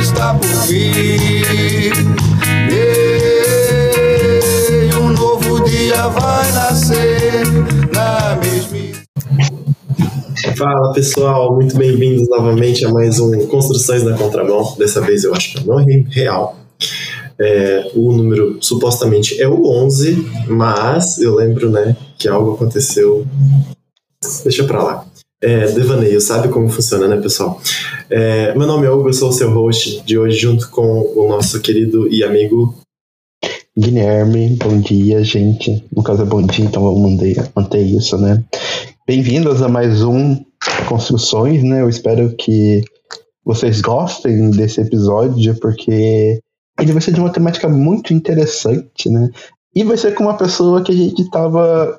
está por vir. E um novo dia vai nascer na mesma. Fala pessoal, muito bem-vindos novamente a mais um Construções na Contramão. Dessa vez eu acho que é não real. É, o número supostamente é o 11, mas eu lembro né, que algo aconteceu. Deixa pra lá. É, devaneio, sabe como funciona, né, pessoal? É, meu nome é Hugo, eu sou o seu host de hoje, junto com o nosso querido e amigo Guilherme. Bom dia, gente. No caso é bom dia, então vamos manter, isso, né? Bem-vindos a mais um Construções, né? Eu espero que vocês gostem desse episódio, porque ele vai ser de uma temática muito interessante, né? E vai ser com uma pessoa que a gente estava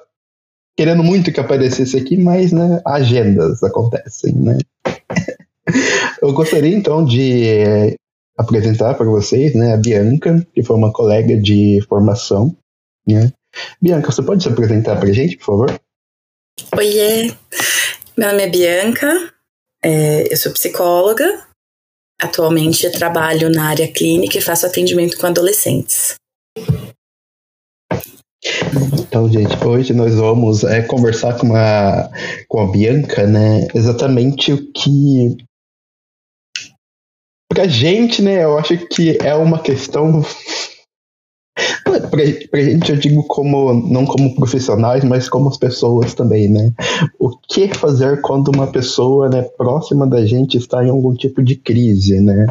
querendo muito que aparecesse aqui, mas né, agendas acontecem, né? Eu gostaria então de apresentar para vocês né, a Bianca, que foi uma colega de formação. Né? Bianca, você pode se apresentar para a gente, por favor? Oiê, meu nome é Bianca, é, eu sou psicóloga, atualmente trabalho na área clínica e faço atendimento com adolescentes. Então, gente, hoje nós vamos é, conversar com a, com a Bianca, né? Exatamente o que. Pra gente, né? Eu acho que é uma questão Pra, pra gente, eu digo como, não como profissionais, mas como as pessoas também, né? O que fazer quando uma pessoa né, próxima da gente está em algum tipo de crise, né?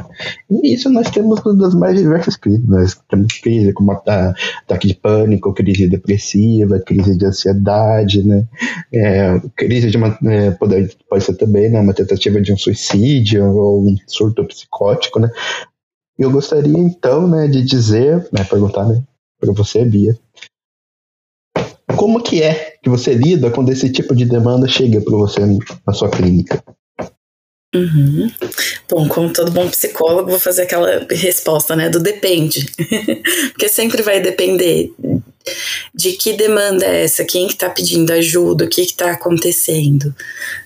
E isso nós temos das mais diversas crises. Nós temos crise como ataque de pânico, crise depressiva, crise de ansiedade, né? É, crise de uma. É, pode, pode ser também né, uma tentativa de um suicídio ou um surto psicótico, né? Eu gostaria então, né, de dizer, né, perguntar, né, para você, Bia, como que é que você lida quando esse tipo de demanda chega para você na sua clínica? Uhum. Bom, como todo bom psicólogo, vou fazer aquela resposta, né, do depende. Porque sempre vai depender de que demanda é essa, quem que tá pedindo ajuda, o que que tá acontecendo,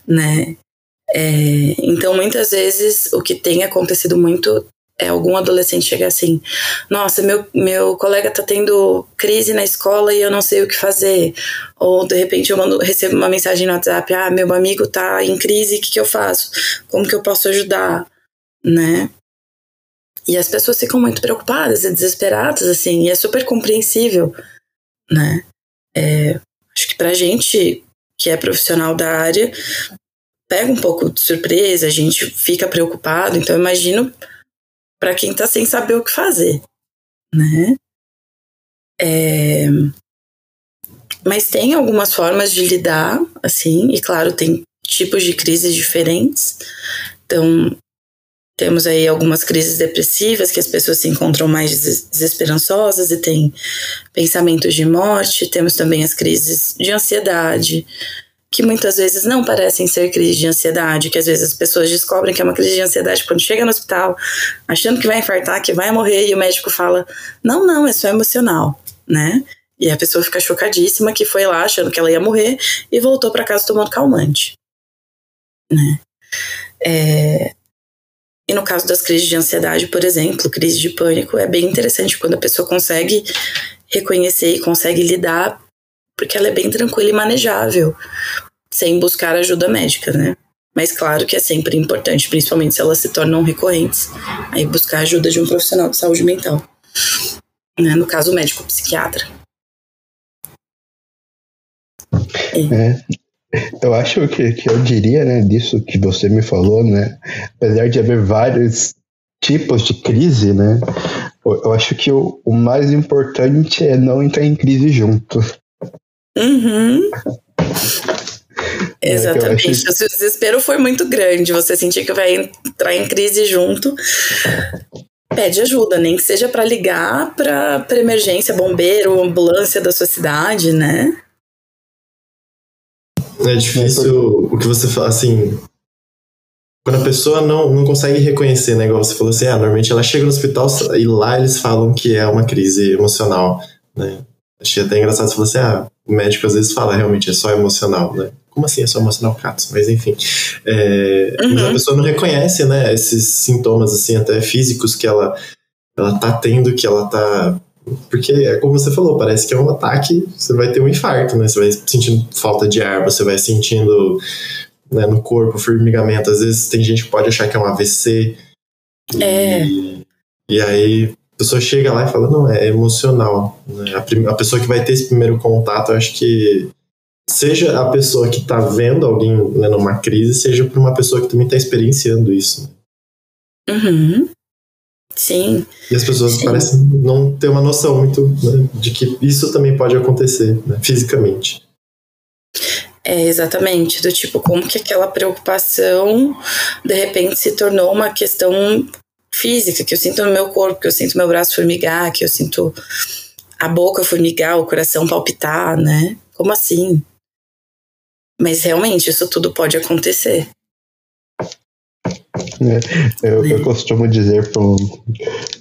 né? É, então, muitas vezes, o que tem acontecido muito é, algum adolescente chegar assim: nossa, meu, meu colega tá tendo crise na escola e eu não sei o que fazer. Ou de repente eu mando, recebo uma mensagem no WhatsApp: ah, meu amigo tá em crise, o que, que eu faço? Como que eu posso ajudar? Né? E as pessoas ficam muito preocupadas e desesperadas, assim, e é super compreensível, né? É, acho que pra gente que é profissional da área, pega um pouco de surpresa, a gente fica preocupado, então imagino para quem está sem saber o que fazer, né? É... Mas tem algumas formas de lidar, assim, e claro, tem tipos de crises diferentes. Então, temos aí algumas crises depressivas que as pessoas se encontram mais desesperançosas e têm pensamentos de morte. Temos também as crises de ansiedade, que muitas vezes não parecem ser crises de ansiedade, que às vezes as pessoas descobrem que é uma crise de ansiedade quando chega no hospital, achando que vai infartar, que vai morrer, e o médico fala: não, não, é só emocional, né? E a pessoa fica chocadíssima que foi lá achando que ela ia morrer e voltou para casa tomando calmante, né? É... E no caso das crises de ansiedade, por exemplo, crise de pânico, é bem interessante quando a pessoa consegue reconhecer e consegue lidar porque ela é bem tranquila e manejável, sem buscar ajuda médica, né? Mas claro que é sempre importante, principalmente se elas se tornam recorrentes, aí buscar ajuda de um profissional de saúde mental. Né? No caso, médico psiquiatra. É. Eu acho que, que eu diria, né, disso que você me falou, né, apesar de haver vários tipos de crise, né, eu acho que o, o mais importante é não entrar em crise junto. Uhum. É, Exatamente. Achei... O seu desespero foi muito grande. Você sentir que vai entrar em crise junto. Pede ajuda, nem que seja para ligar para emergência, bombeiro, ambulância da sua cidade, né? É difícil o que você fala assim. Quando a pessoa não, não consegue reconhecer, né? Igual você falou assim, ah, normalmente ela chega no hospital e lá eles falam que é uma crise emocional, né? Achei até engraçado você falou assim, ah, o médico às vezes fala, realmente, é só emocional, né? como assim é só emocional catos? Mas enfim. É, uhum. Mas a pessoa não reconhece, né, esses sintomas, assim, até físicos que ela, ela tá tendo, que ela tá. Porque é como você falou, parece que é um ataque, você vai ter um infarto, né? Você vai sentindo falta de ar, você vai sentindo né, no corpo formigamento. Às vezes tem gente que pode achar que é um AVC. É. E, e aí pessoa chega lá e fala, não, é emocional. Né? A, a pessoa que vai ter esse primeiro contato, eu acho que seja a pessoa que está vendo alguém né, numa crise, seja por uma pessoa que também está experienciando isso. Uhum. Sim. E as pessoas Sim. parecem não ter uma noção muito né, de que isso também pode acontecer né, fisicamente. É, exatamente. Do tipo, como que aquela preocupação de repente se tornou uma questão física, que eu sinto no meu corpo, que eu sinto meu braço formigar, que eu sinto a boca formigar, o coração palpitar, né? Como assim? Mas realmente isso tudo pode acontecer. É, eu, eu, costumo dizer para um,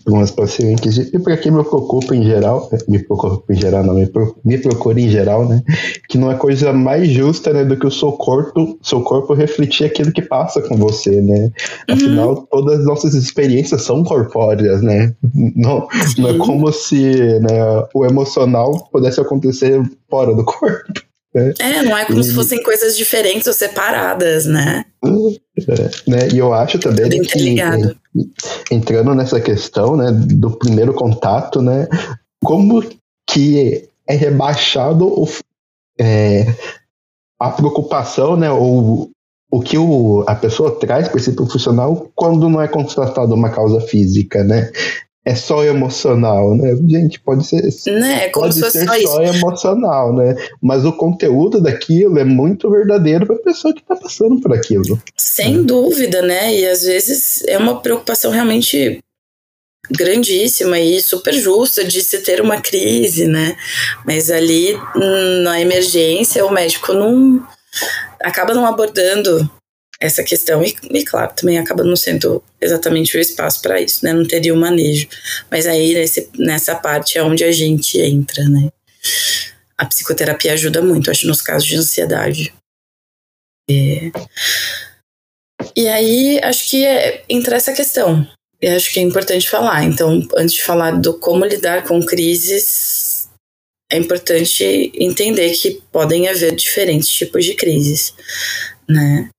umas pacientes, e para quem me preocupa em geral, me preocupa em geral, não, me, me procura em geral, né? Que não é coisa mais justa né, do que o seu corpo, seu corpo refletir aquilo que passa com você, né? Afinal, uhum. todas as nossas experiências são corpóreas, né? Não, não é como se né, o emocional pudesse acontecer fora do corpo. Né? É, não é como e... se fossem coisas diferentes ou separadas, né? É, né? E eu acho também que entrando nessa questão né, do primeiro contato, né, como que é rebaixado o, é, a preocupação, né, ou o que o, a pessoa traz para esse profissional quando não é constatado uma causa física, né? É só emocional, né? Gente, pode ser, né? Como pode ser só, só emocional, né? Mas o conteúdo daquilo é muito verdadeiro para a pessoa que está passando por aquilo. Sem é. dúvida, né? E às vezes é uma preocupação realmente grandíssima e super justa de se ter uma crise, né? Mas ali na emergência o médico não acaba não abordando essa questão. E, e, claro, também acaba não sendo exatamente o espaço para isso, né? Não teria o manejo. Mas aí nesse, nessa parte é onde a gente entra, né? A psicoterapia ajuda muito, acho, nos casos de ansiedade. É. E aí, acho que é, entra essa questão. E acho que é importante falar. Então, antes de falar do como lidar com crises, é importante entender que podem haver diferentes tipos de crises, né?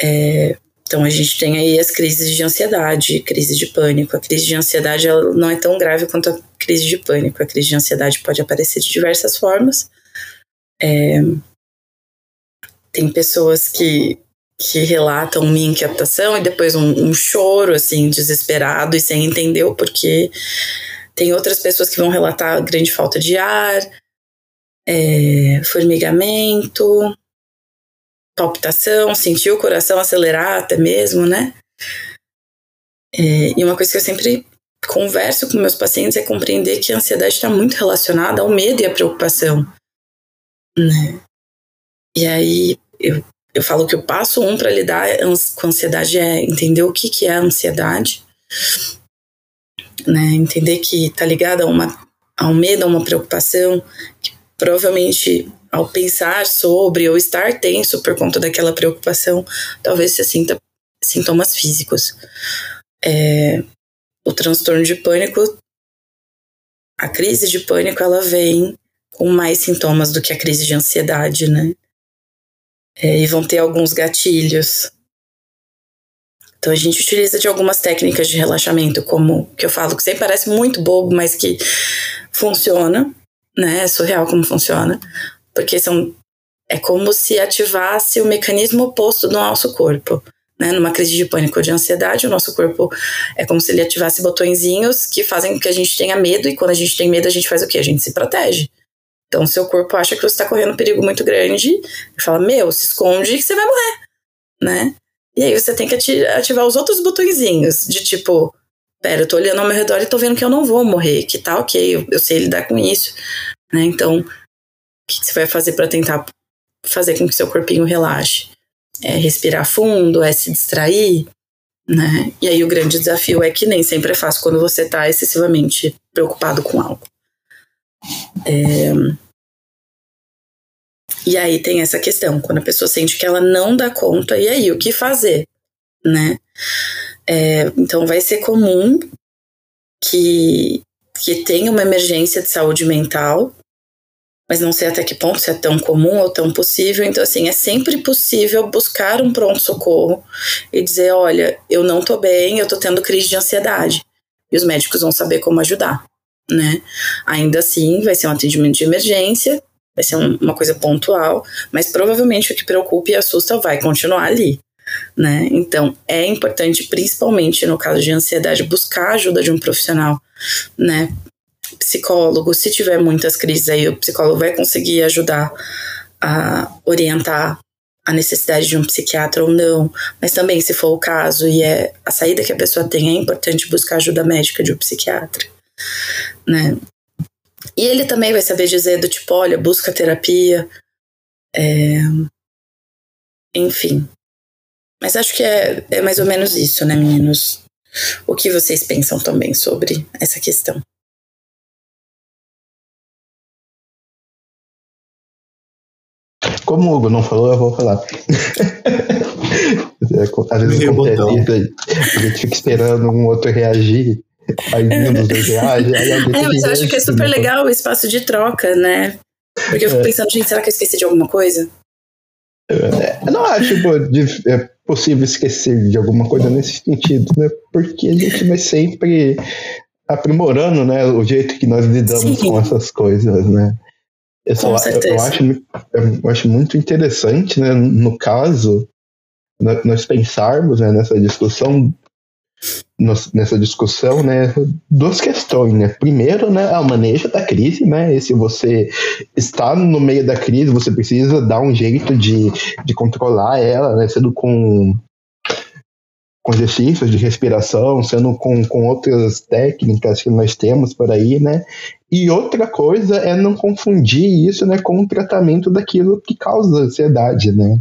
É, então a gente tem aí as crises de ansiedade, crise de pânico. A crise de ansiedade ela não é tão grave quanto a crise de pânico. A crise de ansiedade pode aparecer de diversas formas. É, tem pessoas que, que relatam uma inquietação e depois um, um, choro assim desesperado e sem entender o porquê. Tem outras pessoas que vão relatar grande falta de ar, é, formigamento, palpitação, sentir o coração acelerar até mesmo, né? É, e uma coisa que eu sempre converso com meus pacientes é compreender que a ansiedade está muito relacionada ao medo e à preocupação, né? E aí eu, eu falo que o passo um para lidar com a ansiedade é entender o que, que é a ansiedade, né? Entender que está ligada a, uma, a um medo, a uma preocupação, que provavelmente ao pensar sobre ou estar tenso por conta daquela preocupação, talvez se sinta sintomas físicos. É, o transtorno de pânico, a crise de pânico, ela vem com mais sintomas do que a crise de ansiedade, né? É, e vão ter alguns gatilhos. Então a gente utiliza de algumas técnicas de relaxamento, como que eu falo que sempre parece muito bobo, mas que funciona, né? É surreal como funciona porque são é como se ativasse o mecanismo oposto do nosso corpo. Né? Numa crise de pânico ou de ansiedade, o nosso corpo é como se ele ativasse botõezinhos que fazem com que a gente tenha medo, e quando a gente tem medo, a gente faz o quê? A gente se protege. Então, seu corpo acha que você está correndo um perigo muito grande e fala: Meu, se esconde que você vai morrer, né? E aí você tem que ativar os outros botõezinhos, de tipo: Pera, eu tô olhando ao meu redor e tô vendo que eu não vou morrer, que tá ok, eu, eu sei lidar com isso, né? Então, que você vai fazer para tentar fazer com que seu corpinho relaxe? É respirar fundo, é se distrair, né? E aí o grande desafio é que nem sempre é fácil quando você está excessivamente preocupado com algo. É... E aí tem essa questão, quando a pessoa sente que ela não dá conta, e aí, o que fazer, né? É, então vai ser comum que, que tenha uma emergência de saúde mental, mas não sei até que ponto se é tão comum ou tão possível. Então, assim, é sempre possível buscar um pronto-socorro e dizer: olha, eu não tô bem, eu tô tendo crise de ansiedade. E os médicos vão saber como ajudar, né? Ainda assim, vai ser um atendimento de emergência, vai ser um, uma coisa pontual, mas provavelmente o que preocupa e assusta vai continuar ali. Né? Então, é importante, principalmente no caso de ansiedade, buscar a ajuda de um profissional, né? Psicólogo, se tiver muitas crises aí, o psicólogo vai conseguir ajudar a orientar a necessidade de um psiquiatra ou não, mas também, se for o caso e é a saída que a pessoa tem, é importante buscar ajuda médica de um psiquiatra, né? E ele também vai saber dizer do tipo, olha, busca terapia, é... enfim. Mas acho que é, é mais ou menos isso, né, meninos? O que vocês pensam também sobre essa questão? Como o Hugo não falou, eu vou falar. Às vezes acontece isso, a gente fica esperando um outro reagir, aí um dos dois reage. Aí é, mas eu acho que é super legal o espaço de troca, né? Porque eu fico é. pensando, gente, será que eu esqueci de alguma coisa? É, eu não acho tipo, de, é possível esquecer de alguma coisa nesse sentido, né? Porque a gente vai sempre aprimorando, né, o jeito que nós lidamos Sim. com essas coisas, né? Eu, só, eu, eu, acho, eu acho muito interessante, né, no caso, nós pensarmos né, nessa discussão nessa discussão, né, duas questões, né? Primeiro, né, a manejo da crise, né? E se você está no meio da crise, você precisa dar um jeito de, de controlar ela, né? Sendo com com exercícios de respiração, sendo com, com outras técnicas que nós temos por aí, né? E outra coisa é não confundir isso né, com o tratamento daquilo que causa ansiedade, né?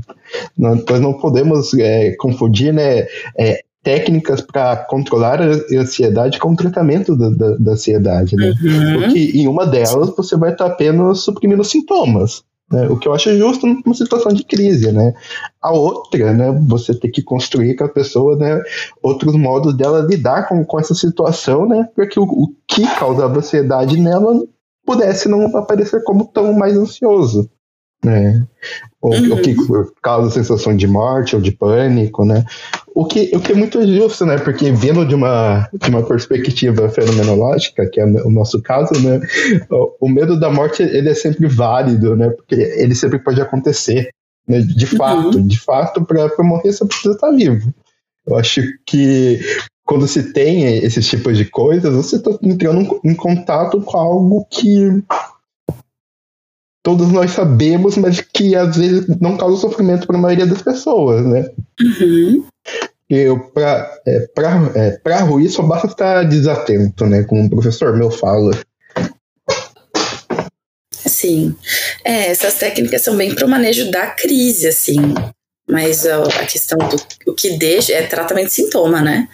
Nós não podemos é, confundir né, é, técnicas para controlar a ansiedade com o tratamento da, da, da ansiedade, né? Uhum. Porque em uma delas você vai estar apenas suprimindo sintomas. Né? O que eu acho justo numa situação de crise, né? A outra, né? Você tem que construir com a pessoa, né? Outros modos dela lidar com, com essa situação, né? Para que o, o que causava ansiedade nela pudesse não aparecer como tão mais ansioso né? O, uhum. o, que causa sensação de morte ou de pânico, né? O que, o que é muito justo, né? Porque vendo de uma, de uma perspectiva fenomenológica, que é o nosso caso, né? O, o medo da morte, ele é sempre válido, né? Porque ele sempre pode acontecer, né? De fato, uhum. de fato, para morrer você precisa estar vivo. Eu acho que quando se tem esses tipos de coisas, você está entrando em contato com algo que todos nós sabemos, mas que às vezes não causa sofrimento para a maioria das pessoas, né? Uhum. Eu, para é, pra, é, pra ruir, só basta estar desatento, né? Como um professor meu fala. Sim. É, essas técnicas são bem para o manejo da crise, assim. Mas a, a questão do o que deixa é tratamento de sintoma, né?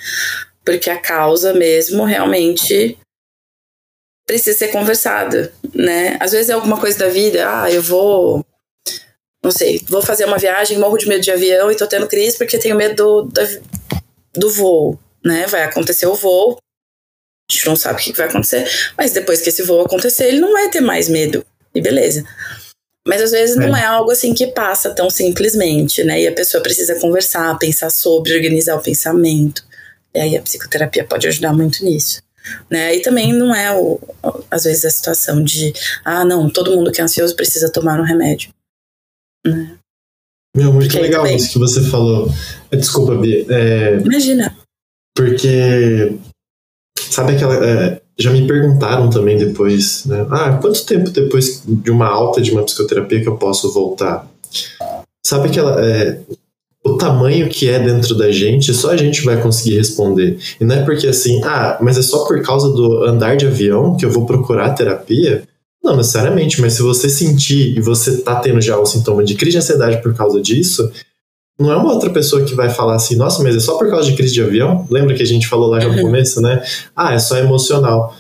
Porque a causa mesmo realmente precisa ser conversada, né? Às vezes é alguma coisa da vida, ah, eu vou, não sei, vou fazer uma viagem, morro de medo de avião e tô tendo crise porque tenho medo do, do, do voo, né? Vai acontecer o voo, a gente não sabe o que vai acontecer, mas depois que esse voo acontecer, ele não vai ter mais medo, e beleza. Mas às vezes é. não é algo assim que passa tão simplesmente, né? E a pessoa precisa conversar, pensar sobre, organizar o pensamento. E aí a psicoterapia pode ajudar muito nisso. Né? E também não é, o, às vezes, a situação de, ah, não, todo mundo que é ansioso precisa tomar um remédio. Né? Meu, muito porque legal também... isso que você falou. É, desculpa, Bia. É, Imagina. Porque, sabe aquela. É, já me perguntaram também depois, né? Ah, quanto tempo depois de uma alta de uma psicoterapia que eu posso voltar? Sabe aquela. É, o tamanho que é dentro da gente, só a gente vai conseguir responder. E não é porque assim, ah, mas é só por causa do andar de avião que eu vou procurar terapia? Não necessariamente, mas se você sentir e você tá tendo já o sintoma de crise de ansiedade por causa disso, não é uma outra pessoa que vai falar assim, nossa, mas é só por causa de crise de avião? Lembra que a gente falou lá no uhum. começo, né? Ah, é só emocional.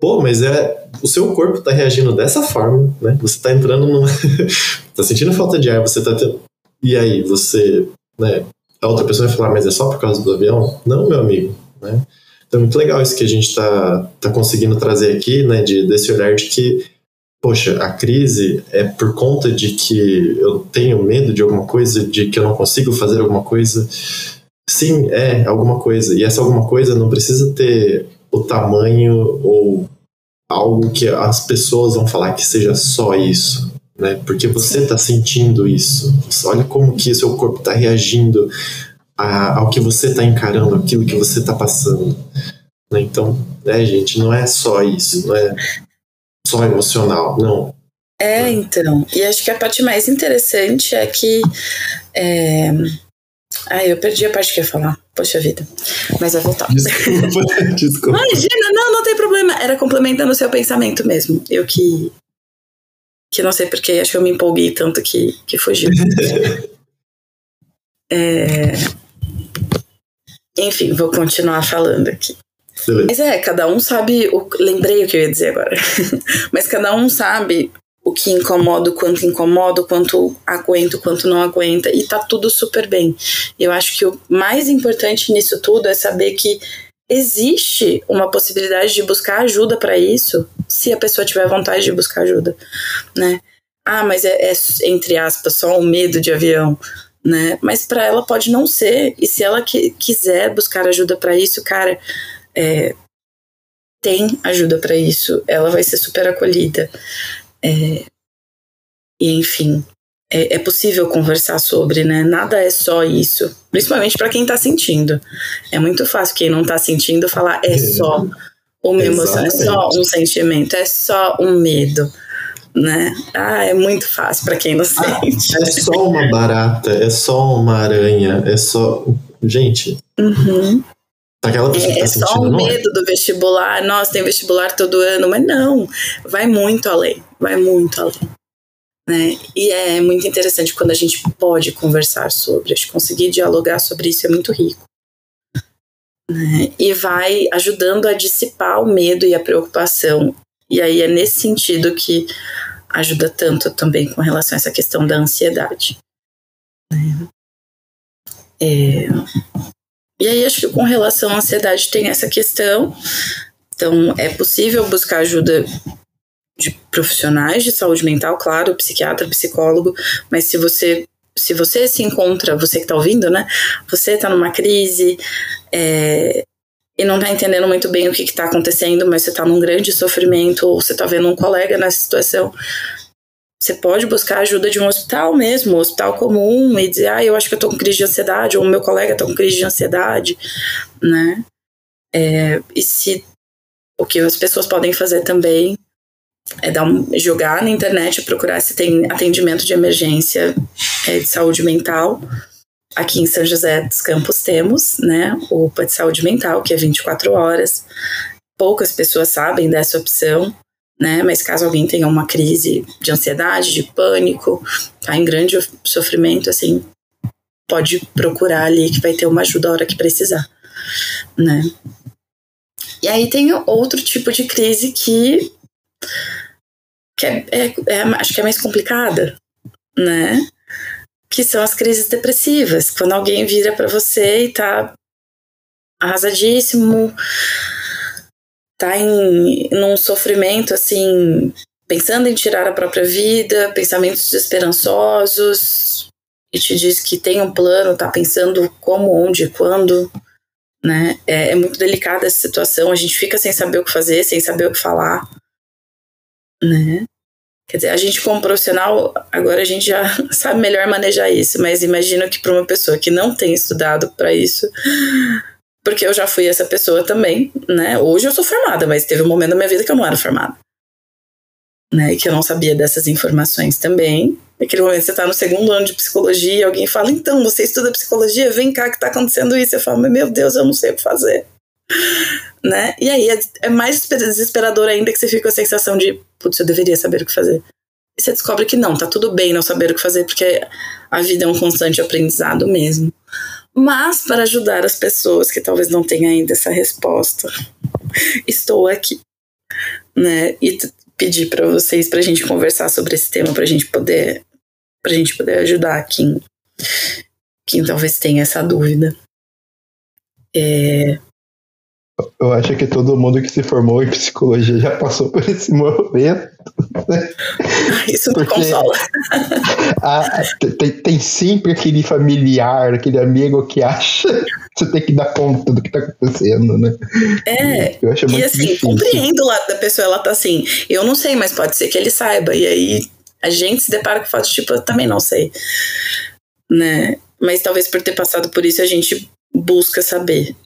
Pô, mas é. O seu corpo tá reagindo dessa forma, né? Você tá entrando numa. tá sentindo falta de ar, você tá. E aí, você. Né? A outra pessoa vai falar, mas é só por causa do avião? Não, meu amigo, né? Então é muito legal isso que a gente tá, tá conseguindo trazer aqui, né? De, desse olhar de que, poxa, a crise é por conta de que eu tenho medo de alguma coisa, de que eu não consigo fazer alguma coisa. Sim, é alguma coisa. E essa alguma coisa não precisa ter o tamanho ou algo que as pessoas vão falar que seja só isso, né? Porque você está sentindo isso. Olha como que seu corpo está reagindo a, ao que você está encarando, aquilo que você está passando. Né? Então, né, gente, não é só isso, não é só emocional, não. É, então. E acho que a parte mais interessante é que é, ah, eu perdi a parte que eu ia falar. Poxa vida. Mas vai voltar. Desculpa, desculpa. Imagina, não, não tem problema. Era complementando o seu pensamento mesmo. Eu que. Que não sei porque, acho que eu me empolguei tanto que, que fugiu. é... Enfim, vou continuar falando aqui. Mas é, cada um sabe. O... Lembrei o que eu ia dizer agora. Mas cada um sabe o que incomoda, o quanto incomoda, o quanto aguenta, o quanto não aguenta, e tá tudo super bem. Eu acho que o mais importante nisso tudo é saber que existe uma possibilidade de buscar ajuda para isso, se a pessoa tiver vontade de buscar ajuda, né? Ah, mas é, é entre aspas só um medo de avião, né? Mas para ela pode não ser, e se ela que, quiser buscar ajuda para isso, cara, é, tem ajuda para isso, ela vai ser super acolhida. É, e enfim, é, é, possível conversar sobre, né? Nada é só isso, principalmente para quem está sentindo. É muito fácil quem não está sentindo falar é só uma emoção, é só um sentimento, é só um medo. Né? Ah, é muito fácil para quem não ah, sente. É só uma barata, é só uma aranha, é só. Gente, uhum. Aquela pessoa é, que tá é sentindo, só o não é? medo do vestibular. Nossa, tem vestibular todo ano, mas não, vai muito além, vai muito além. Né? E é muito interessante quando a gente pode conversar sobre, acho conseguir dialogar sobre isso é muito rico. Né? E vai ajudando a dissipar o medo e a preocupação. E aí é nesse sentido que ajuda tanto também com relação a essa questão da ansiedade. Né? É, e aí acho que com relação à ansiedade tem essa questão. Então é possível buscar ajuda de profissionais de saúde mental, claro, psiquiatra, psicólogo, mas se você se você se encontra, você que está ouvindo, né? Você está numa crise é, e não está entendendo muito bem o que está acontecendo, mas você está num grande sofrimento, ou você está vendo um colega nessa situação, você pode buscar ajuda de um hospital mesmo, um hospital comum, e dizer, ah, eu acho que eu tô com crise de ansiedade, ou meu colega tá com crise de ansiedade, né? É, e se o que as pessoas podem fazer também é dar um, jogar na internet procurar se tem atendimento de emergência é, de saúde mental. Aqui em São José dos Campos temos, né, o UPA de saúde mental, que é 24 horas. Poucas pessoas sabem dessa opção, né? Mas caso alguém tenha uma crise de ansiedade, de pânico, tá em grande sofrimento, assim, pode procurar ali que vai ter uma ajuda a hora que precisar, né? E aí tem outro tipo de crise que, que é, é, é, acho que é mais complicada, né? Que são as crises depressivas, quando alguém vira para você e tá arrasadíssimo, tá em num sofrimento assim, pensando em tirar a própria vida, pensamentos desesperançosos, e te diz que tem um plano, tá pensando como, onde, quando, né? É, é muito delicada essa situação, a gente fica sem saber o que fazer, sem saber o que falar, né? Quer dizer, a gente como profissional, agora a gente já sabe melhor manejar isso, mas imagino que para uma pessoa que não tem estudado para isso, porque eu já fui essa pessoa também, né? Hoje eu sou formada, mas teve um momento da minha vida que eu não era formada. Né, e que eu não sabia dessas informações também. Naquele momento você está no segundo ano de psicologia alguém fala, então, você estuda psicologia, vem cá que está acontecendo isso. Eu falo, meu Deus, eu não sei o que fazer. Né? E aí é, é mais desesperador ainda que você fica com a sensação de, putz, eu deveria saber o que fazer. E você descobre que não, tá tudo bem não saber o que fazer, porque a vida é um constante aprendizado mesmo mas para ajudar as pessoas que talvez não tenham ainda essa resposta, estou aqui. né? E pedir para vocês para a gente conversar sobre esse tema, para a gente poder, para gente poder ajudar quem, quem talvez tenha essa dúvida. É, eu acho que todo mundo que se formou em psicologia já passou por esse momento. Né? Isso me consola. A, tem, tem, sempre aquele familiar, aquele amigo que acha que você tem que dar conta do que está acontecendo, né? É, eu acho e assim, difícil. compreendo o lado da pessoa, ela tá assim, eu não sei, mas pode ser que ele saiba. E aí a gente se depara com fatos tipo, eu também não sei. Né? Mas talvez por ter passado por isso a gente busca saber.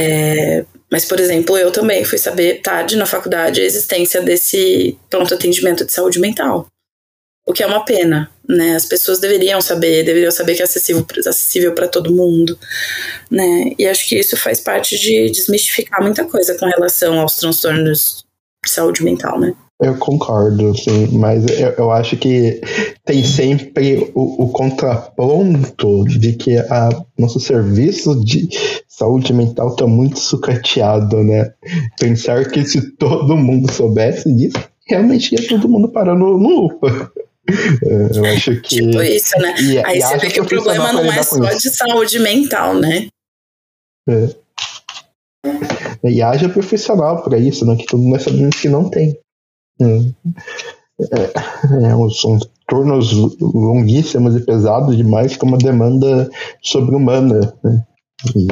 É, mas, por exemplo, eu também fui saber tarde na faculdade a existência desse pronto atendimento de saúde mental. O que é uma pena, né? As pessoas deveriam saber, deveriam saber que é acessível, acessível para todo mundo, né? E acho que isso faz parte de desmistificar muita coisa com relação aos transtornos de saúde mental, né? Eu concordo, sim, mas eu, eu acho que tem sempre o, o contraponto de que a nosso serviço de saúde mental está muito sucateado, né? Pensar que se todo mundo soubesse disso, realmente ia todo mundo parar no, lupa. É, eu acho que. Tipo isso, né? E, Aí e você vê que o problema não é só de saúde mental, né? É. E haja profissional para isso, né? Que todo mundo sabendo que não tem. É, é, são turnos longuíssimos e pesados demais com uma demanda sobre-humana. Né? E,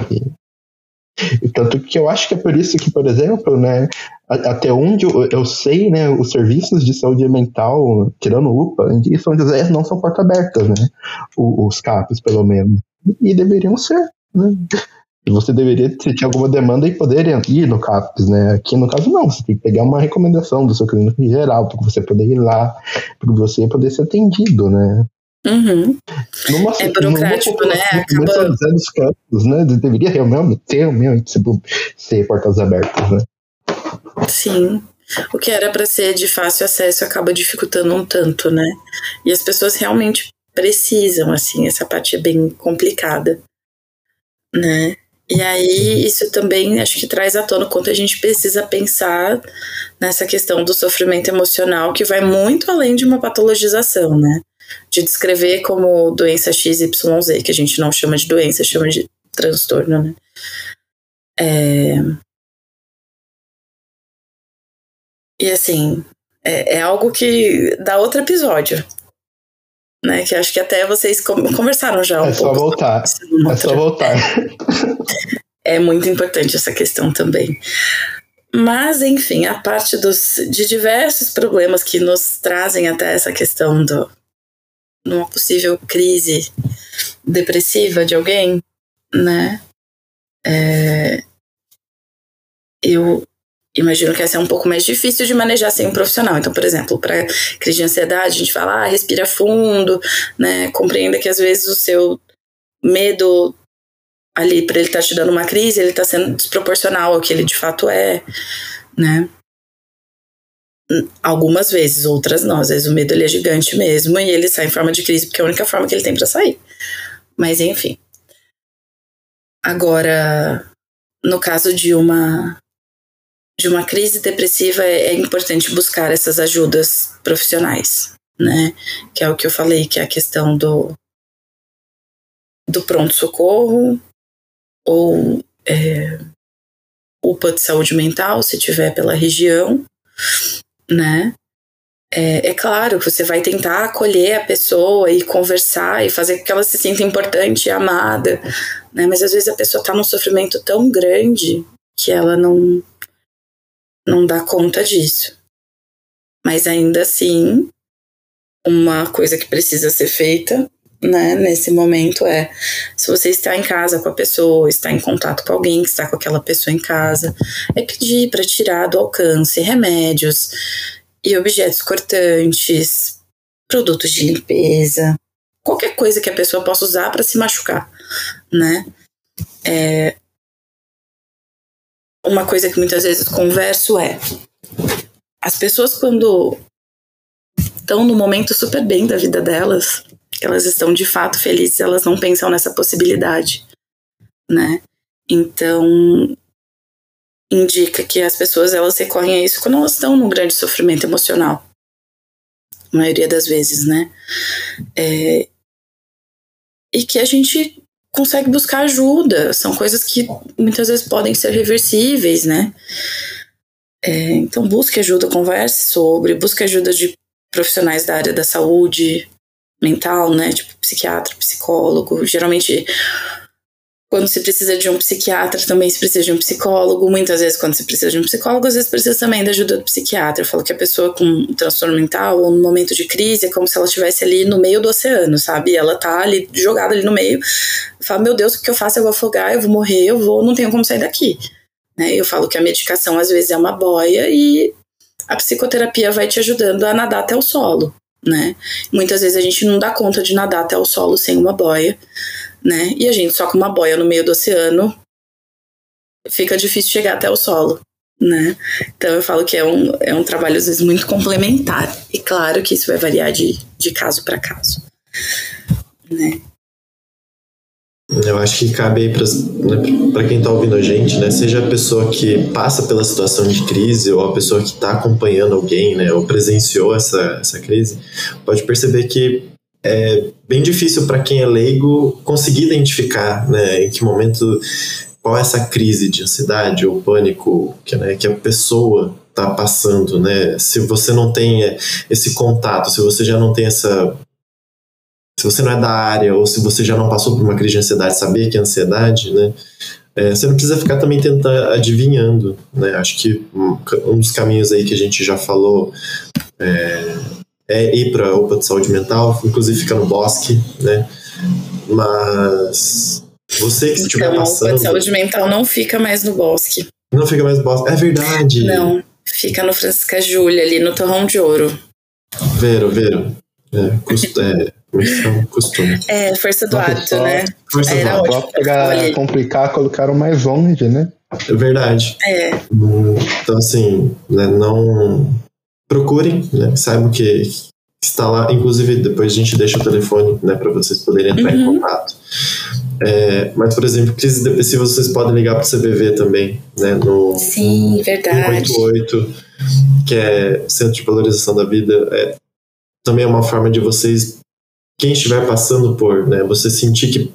e, tanto que eu acho que é por isso que, por exemplo, né, até onde eu, eu sei, né, os serviços de saúde mental, tirando UPA, em São José não são porta abertas, né? Os, os CAPs, pelo menos. E deveriam ser. Né? Você deveria, se tinha alguma demanda, e poder ir no CAPS, né? Aqui no caso, não. Você tem que pegar uma recomendação do seu clínico em geral, para você poder ir lá, para você poder ser atendido, né? Uhum. Numa, é burocrático, numa, né? Acaba... dos campos, né? Deveria realmente ter, realmente ser portas abertas, né? Sim. O que era para ser de fácil acesso acaba dificultando um tanto, né? E as pessoas realmente precisam, assim, essa parte é bem complicada, né? E aí, isso também acho que traz à tona o quanto a gente precisa pensar nessa questão do sofrimento emocional, que vai muito além de uma patologização, né? De descrever como doença XYZ, que a gente não chama de doença, chama de transtorno, né? É... E assim, é, é algo que dá outro episódio, né? Que acho que até vocês conversaram já um é pouco. Só voltar. É só voltar. É, é muito importante essa questão também. Mas, enfim, a parte dos, de diversos problemas que nos trazem até essa questão do numa possível crise depressiva de alguém, né? É, eu imagino que essa é um pouco mais difícil de manejar sem um profissional. Então, por exemplo, para crise de ansiedade, a gente fala, ah, respira fundo, né? Compreenda que às vezes o seu medo ali para ele estar tá te dando uma crise, ele está sendo desproporcional ao que ele de fato é, né? Algumas vezes, outras não. Às vezes o medo ele é gigante mesmo e ele sai em forma de crise porque é a única forma que ele tem para sair. Mas enfim. Agora, no caso de uma de uma crise depressiva, é, é importante buscar essas ajudas profissionais, né? Que é o que eu falei, que é a questão do, do pronto-socorro ou é, UPA de saúde mental, se tiver pela região, né? É, é, claro que você vai tentar acolher a pessoa e conversar e fazer com que ela se sinta importante e amada, né? Mas às vezes a pessoa está num sofrimento tão grande que ela não não dá conta disso. Mas ainda assim, uma coisa que precisa ser feita, né, nesse momento é, se você está em casa com a pessoa, está em contato com alguém que está com aquela pessoa em casa, é pedir para tirar do alcance remédios e objetos cortantes, produtos de limpeza, qualquer coisa que a pessoa possa usar para se machucar, né? É, uma coisa que muitas vezes converso é: as pessoas, quando estão no momento super bem da vida delas, elas estão de fato felizes, elas não pensam nessa possibilidade, né? Então, indica que as pessoas elas recorrem a isso quando elas estão num grande sofrimento emocional. A maioria das vezes, né? É, e que a gente consegue buscar ajuda. São coisas que muitas vezes podem ser reversíveis, né? É, então busque ajuda, converse sobre, busque ajuda de profissionais da área da saúde mental, né? Tipo psiquiatra, psicólogo. Geralmente quando se precisa de um psiquiatra, também se precisa de um psicólogo. Muitas vezes, quando se precisa de um psicólogo, às vezes precisa também da ajuda do psiquiatra. Eu falo que a pessoa com um transtorno mental ou no momento de crise é como se ela estivesse ali no meio do oceano, sabe? Ela tá ali jogada ali no meio. Fala, meu Deus, o que eu faço? Eu vou afogar, eu vou morrer, eu vou, não tenho como sair daqui. Né? Eu falo que a medicação às vezes é uma boia e a psicoterapia vai te ajudando a nadar até o solo, né? Muitas vezes a gente não dá conta de nadar até o solo sem uma boia né? E a gente só com uma boia no meio do oceano fica difícil chegar até o solo, né? Então eu falo que é um, é um trabalho às vezes muito complementar. E claro que isso vai variar de, de caso para caso, né? Eu acho que cabe aí para né, quem está ouvindo a gente, né? Seja a pessoa que passa pela situação de crise ou a pessoa que está acompanhando alguém, né? Ou presenciou essa, essa crise, pode perceber que é bem difícil para quem é leigo conseguir identificar né, em que momento qual é essa crise de ansiedade ou pânico que, né, que a pessoa está passando, né? Se você não tem esse contato, se você já não tem essa se você não é da área ou se você já não passou por uma crise de ansiedade, saber que é ansiedade, né? É, você não precisa ficar também tentando adivinhando, né? Acho que um, um dos caminhos aí que a gente já falou é, é ir para a UPA de saúde mental, inclusive fica no bosque, né? Mas você que estiver então, passando... a UPA de saúde mental não fica mais no bosque. Não fica mais no bosque, é verdade. Não, fica no Francisca Júlia, ali no Torrão de Ouro. Vero, Vero. É, custo, é, costume. É, força do hábito, né? Força do hábito. Pra complicar, colocaram mais longe, né? É verdade. É. Então, assim, né, não procurem, né? Saibam que está lá. Inclusive, depois a gente deixa o telefone, né, para vocês poderem entrar uhum. em contato. É, mas, por exemplo, crise depressiva vocês podem ligar para o CBV também, né? No, Sim, verdade. 188, que é Centro de Valorização da Vida. É, também é uma forma de vocês, quem estiver passando por, né? Você sentir que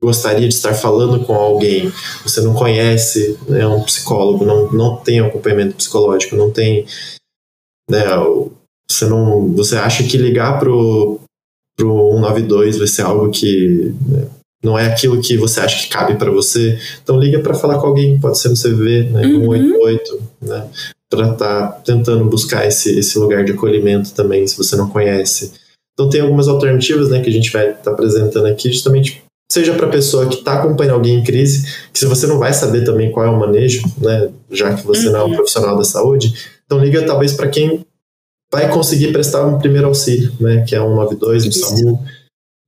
gostaria de estar falando com alguém, você não conhece né, um psicólogo, não, não tem acompanhamento psicológico, não tem né? Você não, você acha que ligar pro pro 192 vai ser algo que né, não é aquilo que você acha que cabe para você, então liga para falar com alguém, pode ser no CV, né, uhum. 188, né, para estar tá tentando buscar esse, esse lugar de acolhimento também, se você não conhece. Então tem algumas alternativas, né, que a gente vai estar tá apresentando aqui, justamente seja para a pessoa que está acompanhando alguém em crise, que se você não vai saber também qual é o manejo, né, já que você uhum. não é um uhum. profissional da saúde, então liga talvez para quem vai conseguir prestar um primeiro auxílio, né, que é um 92, um SAMU,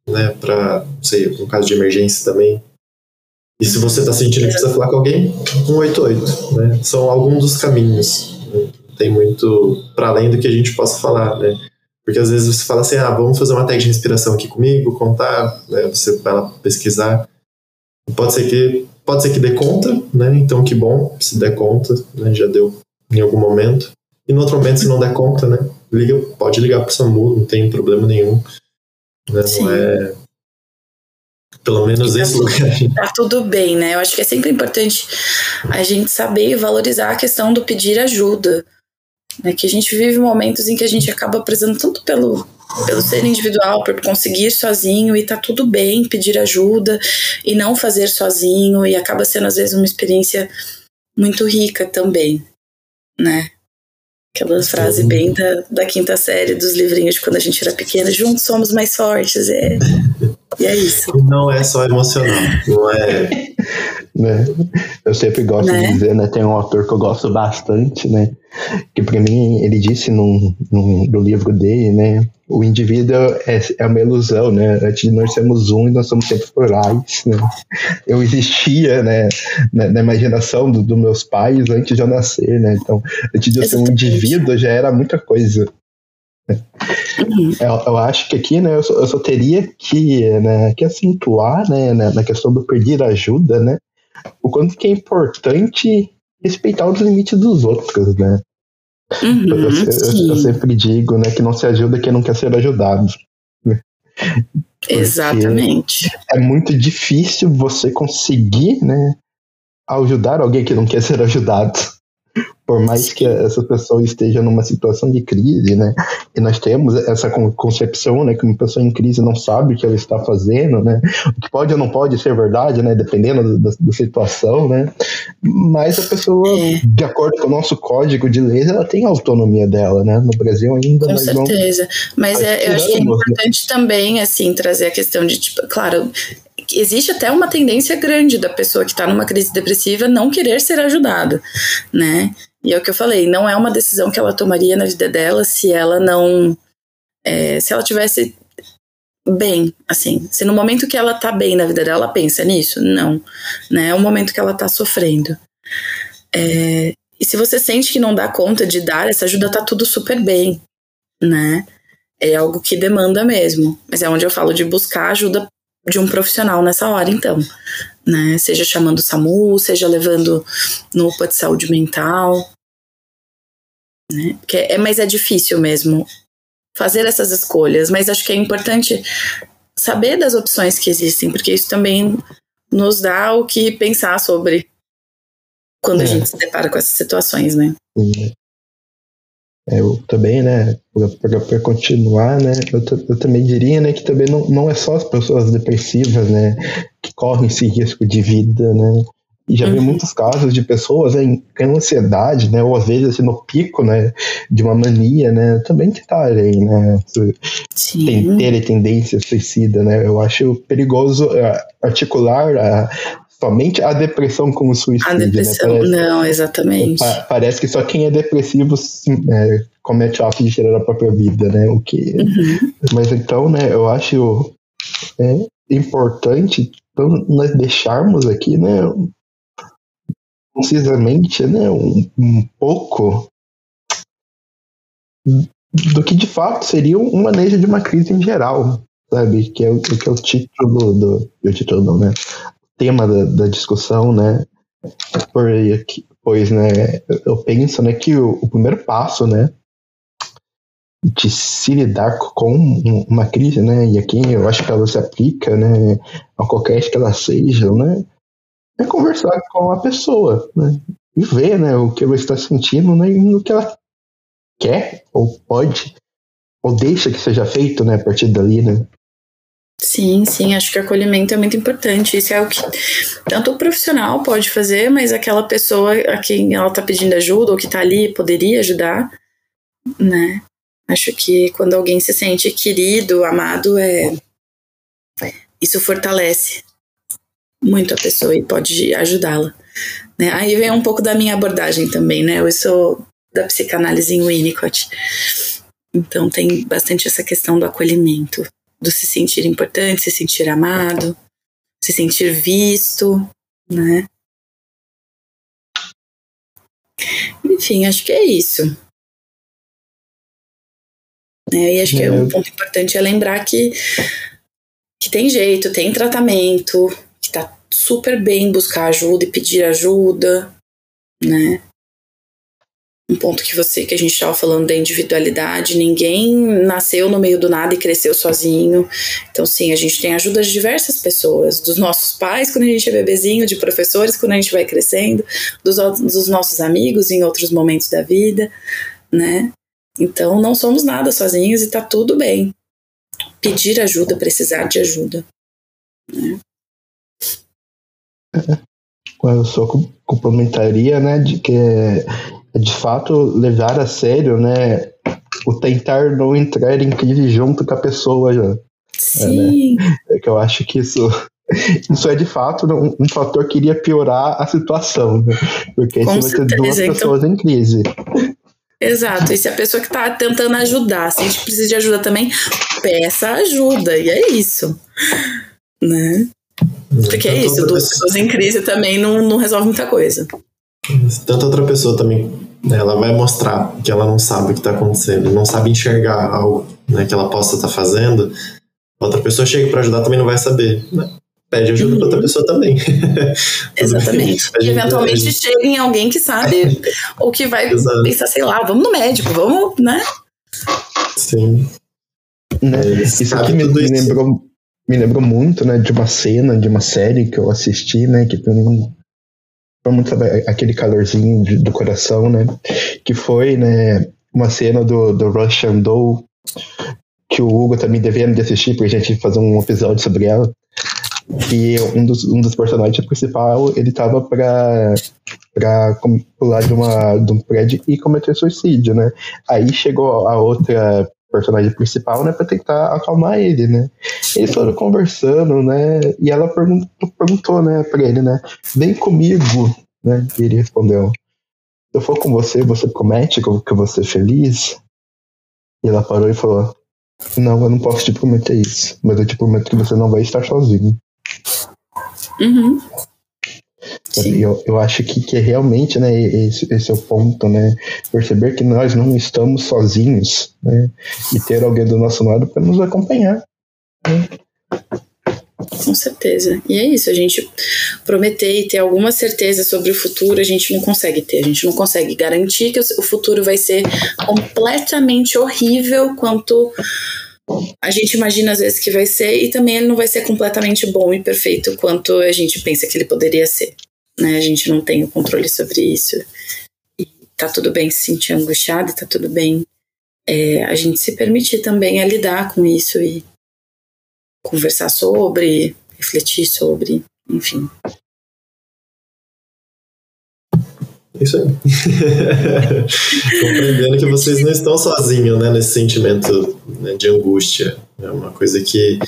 né, para, sei, no caso de emergência também. E se você está sentindo que precisa falar com alguém, 188, né? São alguns dos caminhos. Né? Tem muito para além do que a gente possa falar, né? Porque às vezes você fala assim, ah, vamos fazer uma técnica de respiração aqui comigo, contar, né? Você vai lá pesquisar. Pode ser que pode ser que dê conta, né? Então que bom, se der conta, né? Já deu em algum momento. E no outro momento, se não der conta, né? Liga, pode ligar pro SAMU, não tem problema nenhum. Né? Não é. Pelo menos tá esse lugar. Tá tudo bem, né? Eu acho que é sempre importante a gente saber e valorizar a questão do pedir ajuda. Né? Que a gente vive momentos em que a gente acaba prezando tanto pelo, pelo ser individual, por conseguir sozinho e tá tudo bem pedir ajuda e não fazer sozinho e acaba sendo às vezes uma experiência muito rica também, né? Aquela frase bem da, da quinta série dos livrinhos de quando a gente era pequena, juntos somos mais fortes. É. E é isso. Não é só emocional, não é. Né? Eu sempre gosto né? de dizer, né? Tem um autor que eu gosto bastante, né? Que para mim ele disse num, num, no livro dele, né? O indivíduo é, é uma ilusão, né? Antes de nós sermos um e nós somos sempre plurais, né? Eu existia, né? Na, na imaginação dos do meus pais antes de eu nascer, né? Então, antes de eu ser um indivíduo já era muita coisa. Uhum. Eu, eu, acho que aqui, né, eu só, eu só teria que, né, que acentuar, né, na questão do pedir ajuda, né, o quanto que é importante respeitar os limites dos outros, né? Uhum, eu, eu, eu, sempre digo, né, que não se ajuda quem não quer ser ajudado. Exatamente. É muito difícil você conseguir, né, ajudar alguém que não quer ser ajudado por mais que essa pessoa esteja numa situação de crise, né? E nós temos essa concepção, né, que uma pessoa em crise não sabe o que ela está fazendo, né? O que pode ou não pode ser verdade, né, dependendo da, da situação, né? Mas a pessoa, é. de acordo com o nosso código de leis, ela tem a autonomia dela, né? No Brasil ainda. Com certeza. Mas é, eu acho que é importante também, assim, trazer a questão de, tipo, claro, existe até uma tendência grande da pessoa que está numa crise depressiva não querer ser ajudada, né? E é o que eu falei, não é uma decisão que ela tomaria na vida dela se ela não. É, se ela tivesse bem, assim. Se no momento que ela tá bem na vida dela, ela pensa nisso? Não. Né? É o momento que ela tá sofrendo. É, e se você sente que não dá conta de dar essa ajuda, tá tudo super bem, né? É algo que demanda mesmo. Mas é onde eu falo de buscar ajuda de um profissional nessa hora, então. Né? Seja chamando o SAMU, seja levando no UPA de saúde mental né? Que é, mas é difícil mesmo fazer essas escolhas, mas acho que é importante saber das opções que existem, porque isso também nos dá o que pensar sobre quando é. a gente se depara com essas situações, né? É, eu também, né, para continuar, né, eu, eu, também diria, né, que também não, não é só as pessoas depressivas, né, que correm esse risco de vida, né, e já vi uhum. muitos casos de pessoas né, em ansiedade, né, ou às vezes assim, no pico, né, de uma mania, né, também que estarem, né, tem, terem tendência suicida, né, eu acho perigoso uh, articular uh, somente a depressão como suicídio. A né, depressão, né? parece, não, exatamente. Pa parece que só quem é depressivo sim, é, comete o ato de tirar a própria vida, né, o que... Uhum. Mas então, né, eu acho é, importante então, nós deixarmos aqui, né, concisamente, né, um, um pouco do que de fato seria um manejo de uma crise em geral, sabe? Que é o que é o título do. O título não, né? Tema da, da discussão, né? Por, pois, né, eu penso né, que o, o primeiro passo, né? De se lidar com uma crise, né? E aqui eu acho que ela se aplica, né? A qualquer que ela seja, né? é conversar com a pessoa, né? E ver, né, o que ela está sentindo, né, e o que ela quer ou pode ou deixa que seja feito, né, a partir dali, né? Sim, sim, acho que o acolhimento é muito importante. Isso é o que tanto o profissional pode fazer, mas aquela pessoa a quem ela está pedindo ajuda ou que está ali poderia ajudar, né? Acho que quando alguém se sente querido, amado, é isso fortalece muito a pessoa e pode ajudá-la. Né? Aí vem um pouco da minha abordagem também, né? Eu sou da psicanálise em Winnicott. Então tem bastante essa questão do acolhimento, do se sentir importante, se sentir amado, se sentir visto, né? Enfim, acho que é isso. É, e acho que é um ponto importante é lembrar que, que tem jeito, tem tratamento, que tá super bem buscar ajuda e pedir ajuda, né? Um ponto que você que a gente estava falando da individualidade, ninguém nasceu no meio do nada e cresceu sozinho. Então, sim, a gente tem ajuda de diversas pessoas, dos nossos pais quando a gente é bebezinho, de professores quando a gente vai crescendo, dos, dos nossos amigos em outros momentos da vida, né? Então, não somos nada sozinhos e tá tudo bem. Pedir ajuda, precisar de ajuda. Né? Eu só complementaria, né, de que de fato levar a sério, né, o tentar não entrar em crise junto com a pessoa já. Sim. É, né? é que eu acho que isso isso é de fato um, um fator que iria piorar a situação, né? porque aí você vai ter duas então... pessoas em crise. Exato, e se a pessoa que está tentando ajudar, se a gente precisa de ajuda também, peça ajuda, e é isso. Né? Porque é isso, duas pessoa... pessoas em crise também não, não resolve muita coisa. Tanta outra pessoa também, ela vai mostrar que ela não sabe o que está acontecendo, não sabe enxergar algo né, que ela possa estar tá fazendo, outra pessoa chega para ajudar também não vai saber. Né? pede ajuda uhum. para outra pessoa também. Exatamente. e eventualmente gente... chega em alguém que sabe, ou que vai Exato. pensar, sei lá, vamos no médico, vamos, né? Sim. Né? Isso aqui me, me, lembrou, me lembrou muito, né, de uma cena, de uma série que eu assisti, né, que tem muito sabe, aquele calorzinho de, do coração, né, que foi, né, uma cena do, do Russian Doll que o Hugo também devendo de assistir pra gente fazer um episódio sobre ela. E um dos, um dos personagens principal, ele tava pra, pra pular de, uma, de um prédio e cometer suicídio, né? Aí chegou a outra personagem principal, né, para tentar acalmar ele, né? Eles foram conversando, né? E ela perguntou, perguntou né, para ele, né? Vem comigo, né? E ele respondeu: Se eu for com você, você promete que eu vou ser feliz? E ela parou e falou: Não, eu não posso te prometer isso, mas eu te prometo que você não vai estar sozinho. Uhum. Eu, eu acho que, que realmente, né, esse, esse é o ponto, né? Perceber que nós não estamos sozinhos, né? E ter alguém do nosso lado para nos acompanhar. Né? Com certeza. E é isso, a gente prometer e ter alguma certeza sobre o futuro, a gente não consegue ter. A gente não consegue garantir que o futuro vai ser completamente horrível quanto a gente imagina às vezes que vai ser, e também ele não vai ser completamente bom e perfeito quanto a gente pensa que ele poderia ser né? A gente não tem o controle sobre isso. E tá tudo bem se sentir angustiado, tá tudo bem é, a gente se permitir também a lidar com isso e conversar sobre, refletir sobre, enfim. Isso aí. Compreendendo que vocês não estão sozinhos né, nesse sentimento né, de angústia. É uma coisa que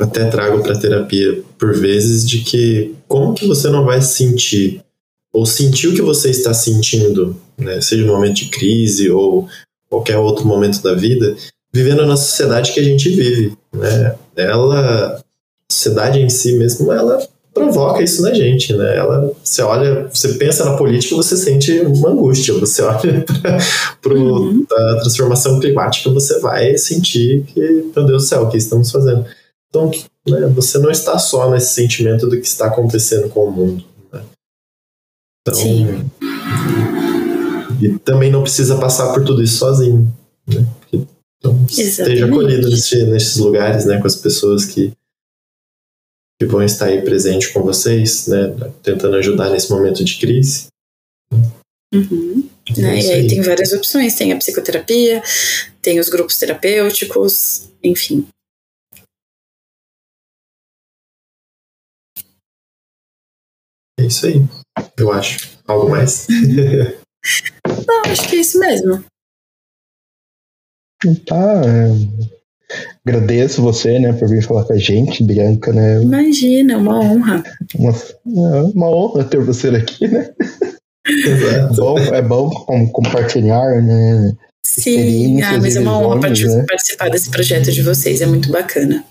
até trago para terapia por vezes de que como que você não vai sentir ou sentir o que você está sentindo, né, seja no momento de crise ou qualquer outro momento da vida, vivendo na sociedade que a gente vive, né? Ela, a sociedade em si mesmo, ela provoca isso na gente, né? Ela, você olha, você pensa na política, você sente uma angústia. Você olha para uhum. a transformação climática, você vai sentir que, meu Deus do céu, o que estamos fazendo? Então, né, você não está só nesse sentimento do que está acontecendo com o mundo. Né? Então, Sim. E também não precisa passar por tudo isso sozinho. Né? Então, esteja acolhido nesse, nesses lugares, né, com as pessoas que, que vão estar aí presente com vocês, né, tentando ajudar nesse momento de crise. Uhum. É né? E aí tem várias opções, tem a psicoterapia, tem os grupos terapêuticos, enfim. É isso aí, eu acho. Algo mais? Não, acho que é isso mesmo. Tá. É... Agradeço você, né, por vir falar com a gente, Bianca, né? Imagina, é uma honra. Uma, é uma honra ter você aqui, né? Exato. bom, é bom compartilhar, né? Sim, ah, mas é uma honra né? participar desse projeto de vocês, é muito bacana.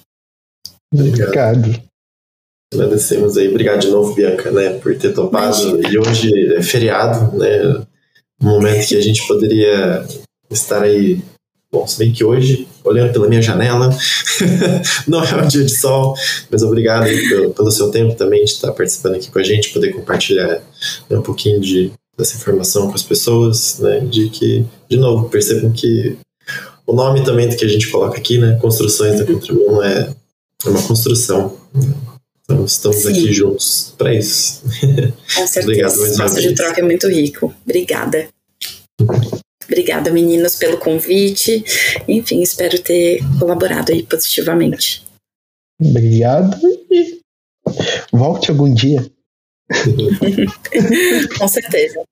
Obrigado. Obrigado. Agradecemos aí. Obrigado de novo, Bianca, né, por ter topado. E hoje é feriado, né? Um momento que a gente poderia estar aí. Bom, se bem que hoje, olhando pela minha janela, não é um dia de sol, mas obrigado pelo, pelo, seu tempo também de estar participando aqui com a gente, poder compartilhar né, um pouquinho de, dessa informação com as pessoas, né? De que, de novo, percebam que o nome também que a gente coloca aqui, né? Construções da Contramão é, é uma construção. Né? Então estamos Sim. aqui juntos para isso. Com certeza. Obrigado mais uma vez. de troca é muito rico. Obrigada. Obrigada, meninos, pelo convite. Enfim, espero ter colaborado aí positivamente. Obrigado e volte algum dia. Com certeza.